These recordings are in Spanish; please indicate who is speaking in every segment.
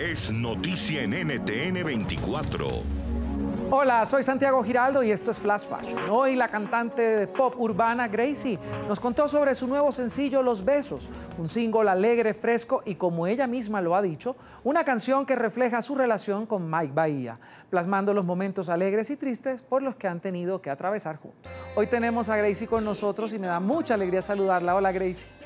Speaker 1: es noticia en NTN 24.
Speaker 2: Hola, soy Santiago Giraldo y esto es Flash Fashion. Hoy la cantante de pop urbana Gracie nos contó sobre su nuevo sencillo Los Besos, un single alegre, fresco y como ella misma lo ha dicho, una canción que refleja su relación con Mike Bahía, plasmando los momentos alegres y tristes por los que han tenido que atravesar juntos. Hoy tenemos a Gracie con nosotros y me da mucha alegría saludarla. Hola Gracie.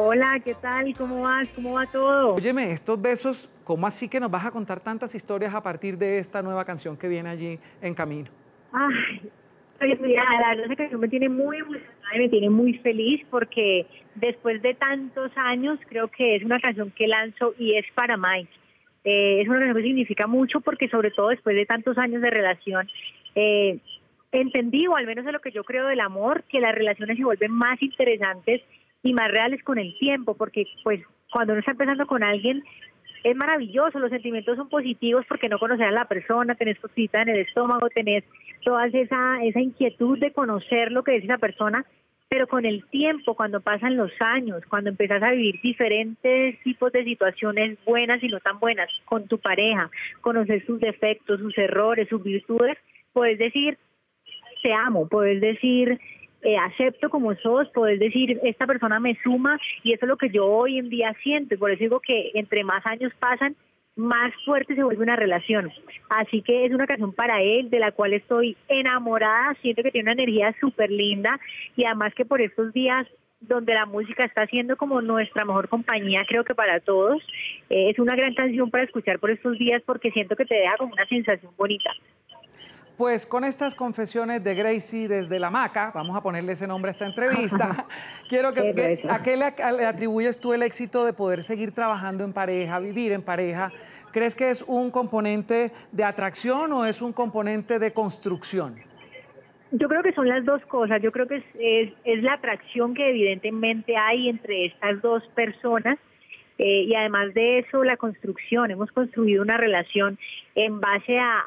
Speaker 3: Hola, ¿qué tal? ¿Cómo vas? ¿Cómo va todo?
Speaker 2: Óyeme, estos besos, ¿cómo así que nos vas a contar tantas historias a partir de esta nueva canción que viene allí en camino?
Speaker 3: Ay, mira, la verdad esa canción me tiene muy emocionada y me tiene muy feliz porque después de tantos años creo que es una canción que lanzo y es para Mike. Eh, es una canción que significa mucho porque sobre todo después de tantos años de relación eh, entendí, o al menos de lo que yo creo del amor, que las relaciones se vuelven más interesantes y más reales con el tiempo, porque pues cuando uno está empezando con alguien es maravilloso, los sentimientos son positivos porque no conocer a la persona, tenés cosita en el estómago, tenés toda esa, esa inquietud de conocer lo que es esa persona, pero con el tiempo, cuando pasan los años, cuando empiezas a vivir diferentes tipos de situaciones buenas y no tan buenas con tu pareja, conocer sus defectos, sus errores, sus virtudes, puedes decir, te amo, puedes decir, eh, acepto como sos, poder decir, esta persona me suma y eso es lo que yo hoy en día siento. Y por eso digo que entre más años pasan, más fuerte se vuelve una relación. Así que es una canción para él, de la cual estoy enamorada, siento que tiene una energía súper linda y además que por estos días donde la música está siendo como nuestra mejor compañía, creo que para todos, eh, es una gran canción para escuchar por estos días porque siento que te deja como una sensación bonita.
Speaker 2: Pues con estas confesiones de Gracie desde la maca, vamos a ponerle ese nombre a esta entrevista, quiero que, ¿a qué le, atribuyes tú el éxito de poder seguir trabajando en pareja, vivir en pareja? ¿Crees que es un componente de atracción o es un componente de construcción?
Speaker 3: Yo creo que son las dos cosas. Yo creo que es, es la atracción que evidentemente hay entre estas dos personas eh, y además de eso, la construcción. Hemos construido una relación en base a,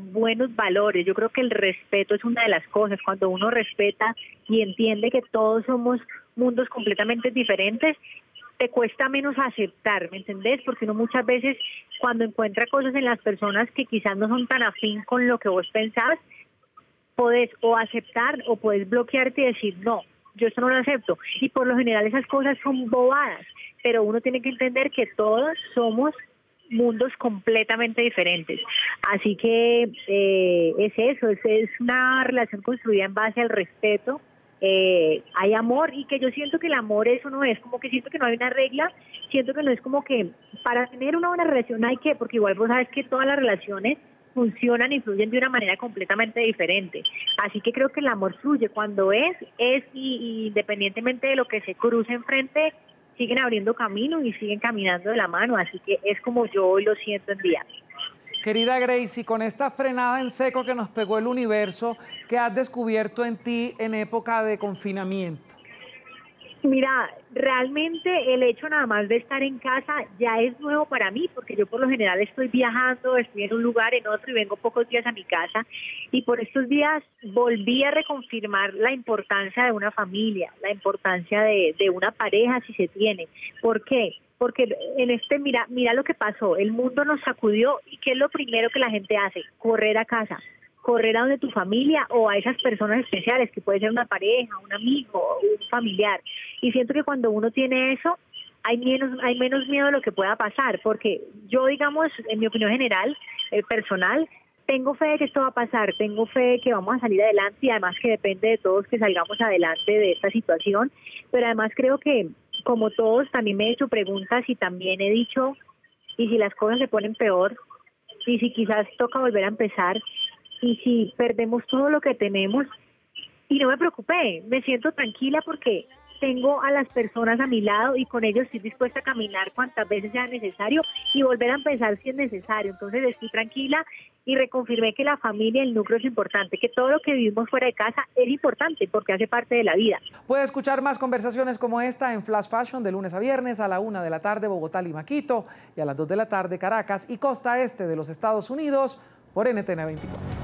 Speaker 3: buenos valores. Yo creo que el respeto es una de las cosas. Cuando uno respeta y entiende que todos somos mundos completamente diferentes, te cuesta menos aceptar, ¿me entendés? Porque uno muchas veces cuando encuentra cosas en las personas que quizás no son tan afín con lo que vos pensás, podés o aceptar o podés bloquearte y decir, no, yo esto no lo acepto. Y por lo general esas cosas son bobadas pero uno tiene que entender que todos somos mundos completamente diferentes. Así que eh, es eso, es, una relación construida en base al respeto, eh, hay amor y que yo siento que el amor eso no es como que siento que no hay una regla, siento que no es como que para tener una buena relación hay que, porque igual vos sabes que todas las relaciones funcionan y fluyen de una manera completamente diferente. Así que creo que el amor fluye cuando es, es y independientemente de lo que se cruce enfrente, siguen abriendo camino y siguen caminando de la mano, así que es como yo hoy lo siento en día.
Speaker 2: Querida Gracie, con esta frenada en seco que nos pegó el universo, ¿qué has descubierto en ti en época de confinamiento?
Speaker 3: Mira, realmente el hecho nada más de estar en casa ya es nuevo para mí, porque yo por lo general estoy viajando, estoy en un lugar, en otro y vengo pocos días a mi casa. Y por estos días volví a reconfirmar la importancia de una familia, la importancia de, de una pareja si se tiene. ¿Por qué? Porque en este, mira, mira lo que pasó, el mundo nos sacudió y ¿qué es lo primero que la gente hace? Correr a casa correr a donde tu familia o a esas personas especiales, que puede ser una pareja, un amigo, un familiar. Y siento que cuando uno tiene eso, hay menos, hay menos miedo de lo que pueda pasar, porque yo, digamos, en mi opinión general, eh, personal, tengo fe de que esto va a pasar, tengo fe de que vamos a salir adelante y además que depende de todos que salgamos adelante de esta situación, pero además creo que como todos también me he hecho preguntas y también he dicho, y si las cosas se ponen peor, y si quizás toca volver a empezar, y si perdemos todo lo que tenemos, y no me preocupé, me siento tranquila porque tengo a las personas a mi lado y con ellos estoy dispuesta a caminar cuantas veces sea necesario y volver a empezar si es necesario. Entonces estoy tranquila y reconfirmé que la familia, el núcleo es importante, que todo lo que vivimos fuera de casa es importante porque hace parte de la vida.
Speaker 2: Puede escuchar más conversaciones como esta en Flash Fashion de lunes a viernes a la una de la tarde Bogotá, y Maquito y a las 2 de la tarde Caracas y costa este de los Estados Unidos por NTN 24.